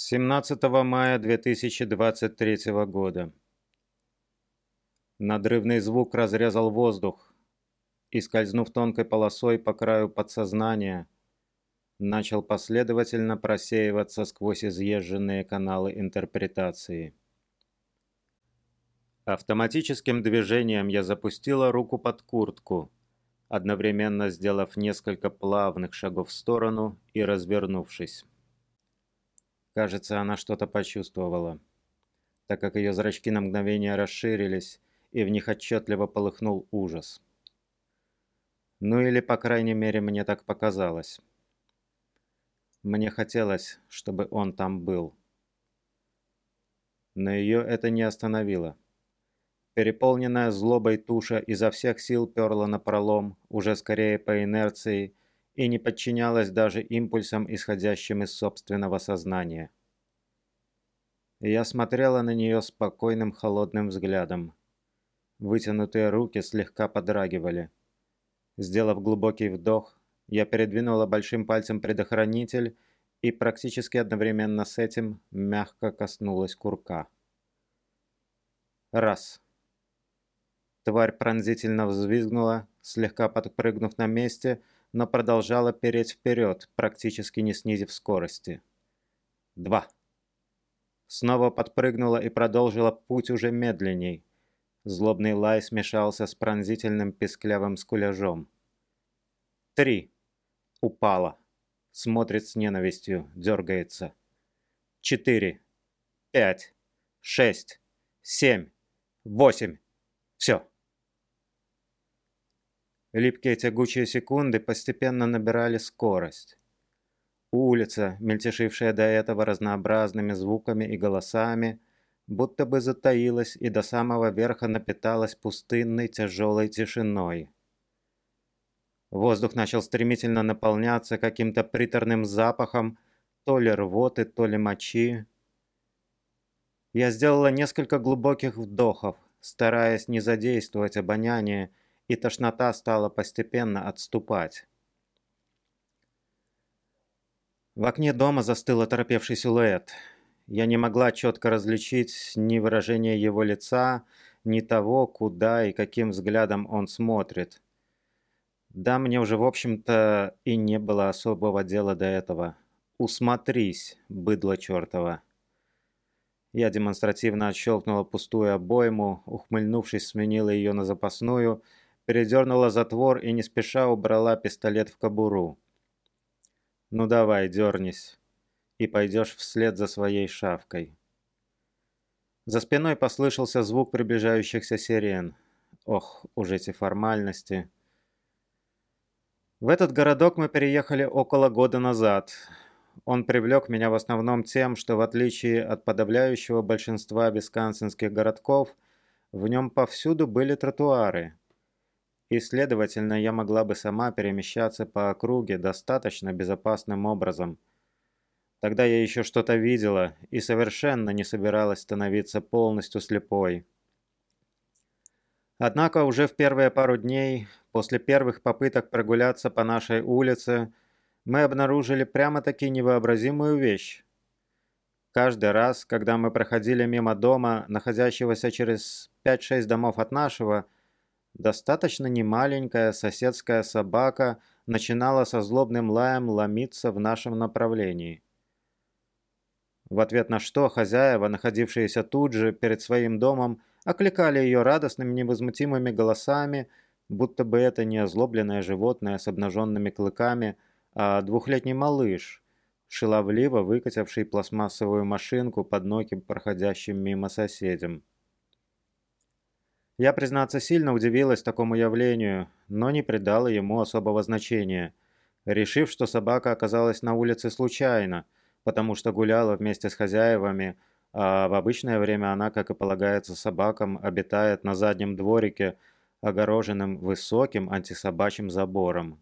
17 мая 2023 года. Надрывный звук разрезал воздух и, скользнув тонкой полосой по краю подсознания, начал последовательно просеиваться сквозь изъезженные каналы интерпретации. Автоматическим движением я запустила руку под куртку, одновременно сделав несколько плавных шагов в сторону и развернувшись. Кажется, она что-то почувствовала, так как ее зрачки на мгновение расширились, и в них отчетливо полыхнул ужас. Ну или, по крайней мере, мне так показалось. Мне хотелось, чтобы он там был. Но ее это не остановило. Переполненная злобой туша изо всех сил перла на пролом, уже скорее по инерции, и не подчинялась даже импульсам, исходящим из собственного сознания. Я смотрела на нее спокойным холодным взглядом. Вытянутые руки слегка подрагивали. Сделав глубокий вдох, я передвинула большим пальцем предохранитель и практически одновременно с этим мягко коснулась курка. Раз. Тварь пронзительно взвизгнула, слегка подпрыгнув на месте, но продолжала переть вперед, практически не снизив скорости. Два. Снова подпрыгнула и продолжила путь уже медленней. Злобный лай смешался с пронзительным песклявым скуляжом. Три. Упала. Смотрит с ненавистью, дергается. Четыре. Пять. Шесть. Семь. Восемь. Все. Липкие тягучие секунды постепенно набирали скорость. Улица, мельтешившая до этого разнообразными звуками и голосами, будто бы затаилась и до самого верха напиталась пустынной тяжелой тишиной. Воздух начал стремительно наполняться каким-то приторным запахом, то ли рвоты, то ли мочи. Я сделала несколько глубоких вдохов, стараясь не задействовать обоняние, и тошнота стала постепенно отступать. В окне дома застыл оторопевший силуэт. Я не могла четко различить ни выражение его лица, ни того, куда и каким взглядом он смотрит. Да, мне уже, в общем-то, и не было особого дела до этого. Усмотрись, быдло чертова. Я демонстративно отщелкнула пустую обойму, ухмыльнувшись, сменила ее на запасную – передернула затвор и не спеша убрала пистолет в кобуру. «Ну давай, дернись, и пойдешь вслед за своей шавкой». За спиной послышался звук приближающихся сирен. Ох, уж эти формальности. В этот городок мы переехали около года назад. Он привлек меня в основном тем, что в отличие от подавляющего большинства висконсинских городков, в нем повсюду были тротуары – и, следовательно, я могла бы сама перемещаться по округе достаточно безопасным образом. Тогда я еще что-то видела и совершенно не собиралась становиться полностью слепой. Однако уже в первые пару дней, после первых попыток прогуляться по нашей улице, мы обнаружили прямо-таки невообразимую вещь. Каждый раз, когда мы проходили мимо дома, находящегося через 5-6 домов от нашего, Достаточно немаленькая соседская собака начинала со злобным лаем ломиться в нашем направлении. В ответ на что хозяева, находившиеся тут же перед своим домом, окликали ее радостными невозмутимыми голосами, будто бы это не озлобленное животное с обнаженными клыками, а двухлетний малыш, шаловливо выкативший пластмассовую машинку под ноги проходящим мимо соседям. Я, признаться, сильно удивилась такому явлению, но не придала ему особого значения, решив, что собака оказалась на улице случайно, потому что гуляла вместе с хозяевами, а в обычное время она, как и полагается собакам, обитает на заднем дворике, огороженным высоким антисобачьим забором.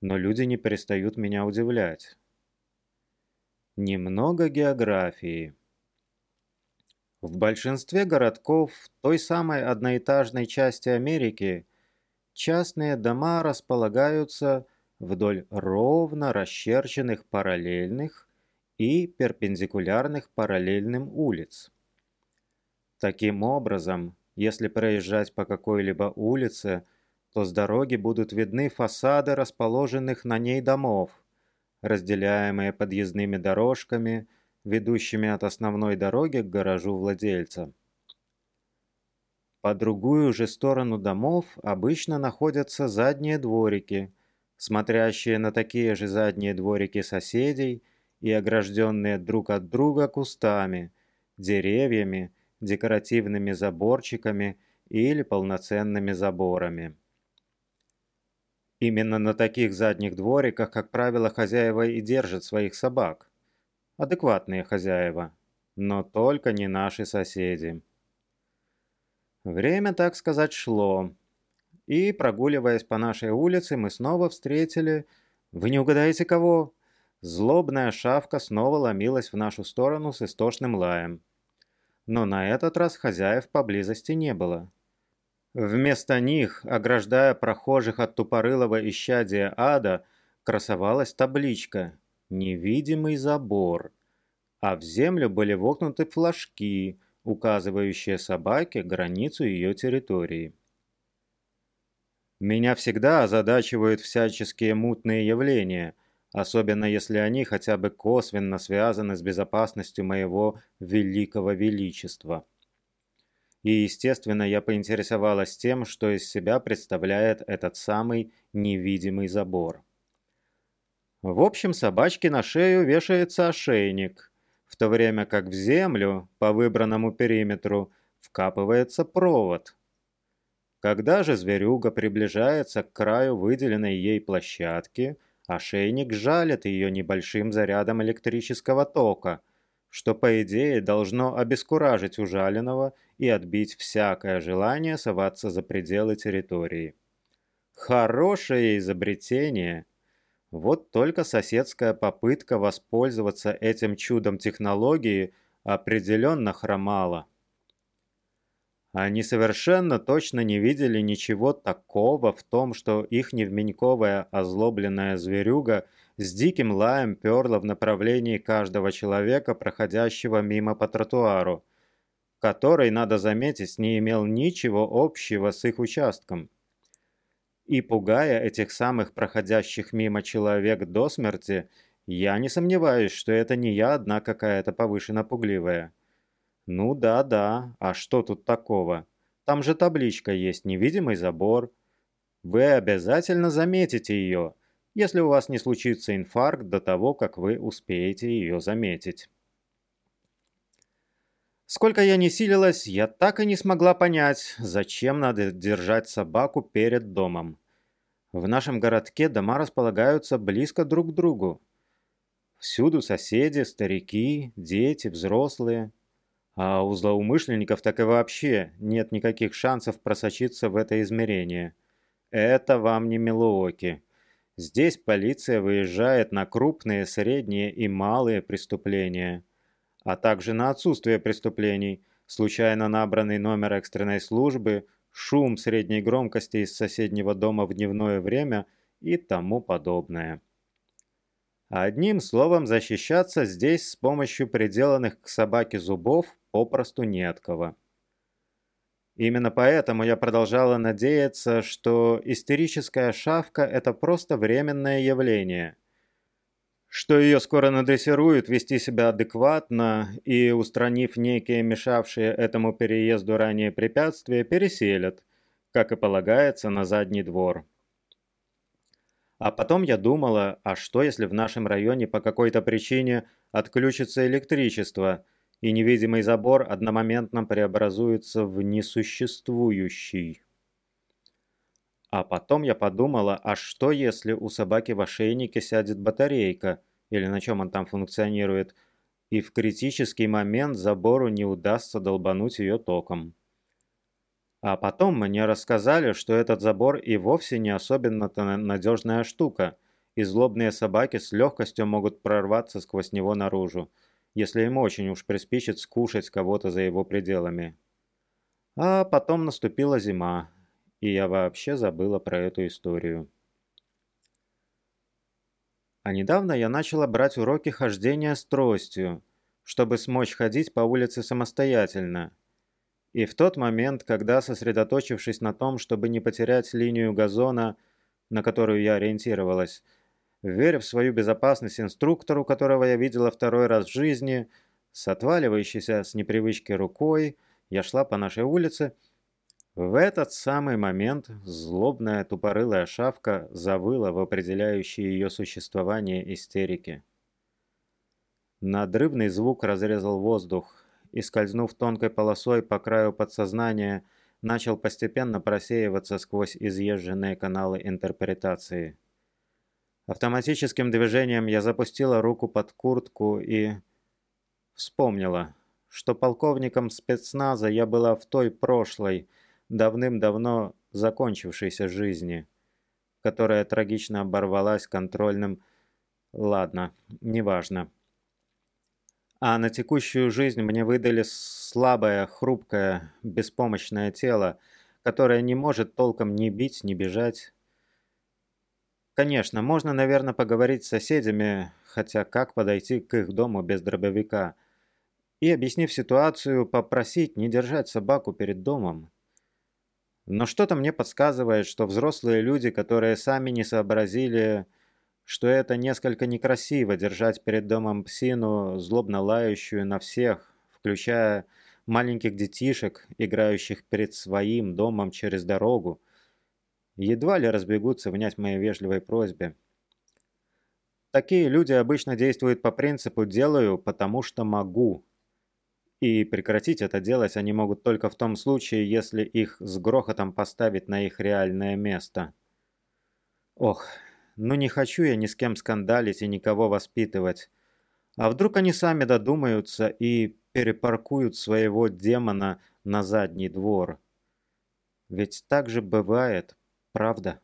Но люди не перестают меня удивлять. Немного географии. В большинстве городков той самой одноэтажной части Америки частные дома располагаются вдоль ровно расчерченных параллельных и перпендикулярных параллельным улиц. Таким образом, если проезжать по какой-либо улице, то с дороги будут видны фасады расположенных на ней домов, разделяемые подъездными дорожками, ведущими от основной дороги к гаражу владельца. По другую же сторону домов обычно находятся задние дворики, смотрящие на такие же задние дворики соседей и огражденные друг от друга кустами, деревьями, декоративными заборчиками или полноценными заборами. Именно на таких задних двориках, как правило, хозяева и держат своих собак. Адекватные хозяева, но только не наши соседи. Время, так сказать, шло. И, прогуливаясь по нашей улице, мы снова встретили... Вы не угадаете кого? Злобная шавка снова ломилась в нашу сторону с истошным лаем. Но на этот раз хозяев поблизости не было. Вместо них, ограждая прохожих от тупорылого исчадия ада, красовалась табличка «Невидимый забор», а в землю были вогнуты флажки, указывающие собаке границу ее территории. Меня всегда озадачивают всяческие мутные явления, особенно если они хотя бы косвенно связаны с безопасностью моего великого величества. И, естественно, я поинтересовалась тем, что из себя представляет этот самый невидимый забор. В общем, собачке на шею вешается ошейник, в то время как в землю по выбранному периметру вкапывается провод – когда же зверюга приближается к краю выделенной ей площадки, ошейник жалит ее небольшим зарядом электрического тока, что по идее должно обескуражить ужаленного и отбить всякое желание соваться за пределы территории. Хорошее изобретение! Вот только соседская попытка воспользоваться этим чудом технологии определенно хромала. Они совершенно точно не видели ничего такого в том, что их невменьковая озлобленная зверюга с диким лаем перла в направлении каждого человека, проходящего мимо по тротуару, который, надо заметить, не имел ничего общего с их участком. И пугая этих самых проходящих мимо человек до смерти, я не сомневаюсь, что это не я одна какая-то повышенно пугливая. Ну да-да, а что тут такого? Там же табличка есть, невидимый забор. Вы обязательно заметите ее, если у вас не случится инфаркт до того, как вы успеете ее заметить. Сколько я не силилась, я так и не смогла понять, зачем надо держать собаку перед домом. В нашем городке дома располагаются близко друг к другу. Всюду соседи, старики, дети, взрослые. А у злоумышленников так и вообще нет никаких шансов просочиться в это измерение. Это вам не Милуоки. Здесь полиция выезжает на крупные, средние и малые преступления, а также на отсутствие преступлений, случайно набранный номер экстренной службы, шум средней громкости из соседнего дома в дневное время и тому подобное. Одним словом, защищаться здесь с помощью приделанных к собаке зубов попросту не от кого. Именно поэтому я продолжала надеяться, что истерическая шавка – это просто временное явление, что ее скоро надрессируют вести себя адекватно и, устранив некие мешавшие этому переезду ранее препятствия, переселят, как и полагается, на задний двор. А потом я думала, а что если в нашем районе по какой-то причине отключится электричество – и невидимый забор одномоментно преобразуется в несуществующий. А потом я подумала, а что если у собаки в ошейнике сядет батарейка, или на чем он там функционирует, и в критический момент забору не удастся долбануть ее током. А потом мне рассказали, что этот забор и вовсе не особенно-то надежная штука, и злобные собаки с легкостью могут прорваться сквозь него наружу если им очень уж приспичит скушать кого-то за его пределами. А потом наступила зима, и я вообще забыла про эту историю. А недавно я начала брать уроки хождения с тростью, чтобы смочь ходить по улице самостоятельно. И в тот момент, когда, сосредоточившись на том, чтобы не потерять линию газона, на которую я ориентировалась, веря в свою безопасность инструктору, которого я видела второй раз в жизни, с отваливающейся с непривычки рукой, я шла по нашей улице. В этот самый момент злобная тупорылая шавка завыла в определяющей ее существование истерики. Надрывный звук разрезал воздух и, скользнув тонкой полосой по краю подсознания, начал постепенно просеиваться сквозь изъезженные каналы интерпретации. Автоматическим движением я запустила руку под куртку и вспомнила, что полковником спецназа я была в той прошлой, давным-давно закончившейся жизни, которая трагично оборвалась контрольным «Ладно, неважно». А на текущую жизнь мне выдали слабое, хрупкое, беспомощное тело, которое не может толком ни бить, ни бежать. Конечно, можно, наверное, поговорить с соседями, хотя как подойти к их дому без дробовика? И, объяснив ситуацию, попросить не держать собаку перед домом. Но что-то мне подсказывает, что взрослые люди, которые сами не сообразили что это несколько некрасиво держать перед домом псину, злобно лающую на всех, включая маленьких детишек, играющих перед своим домом через дорогу, едва ли разбегутся внять моей вежливой просьбе. Такие люди обычно действуют по принципу «делаю, потому что могу». И прекратить это делать они могут только в том случае, если их с грохотом поставить на их реальное место. Ох, ну не хочу я ни с кем скандалить и никого воспитывать. А вдруг они сами додумаются и перепаркуют своего демона на задний двор? Ведь так же бывает, правда?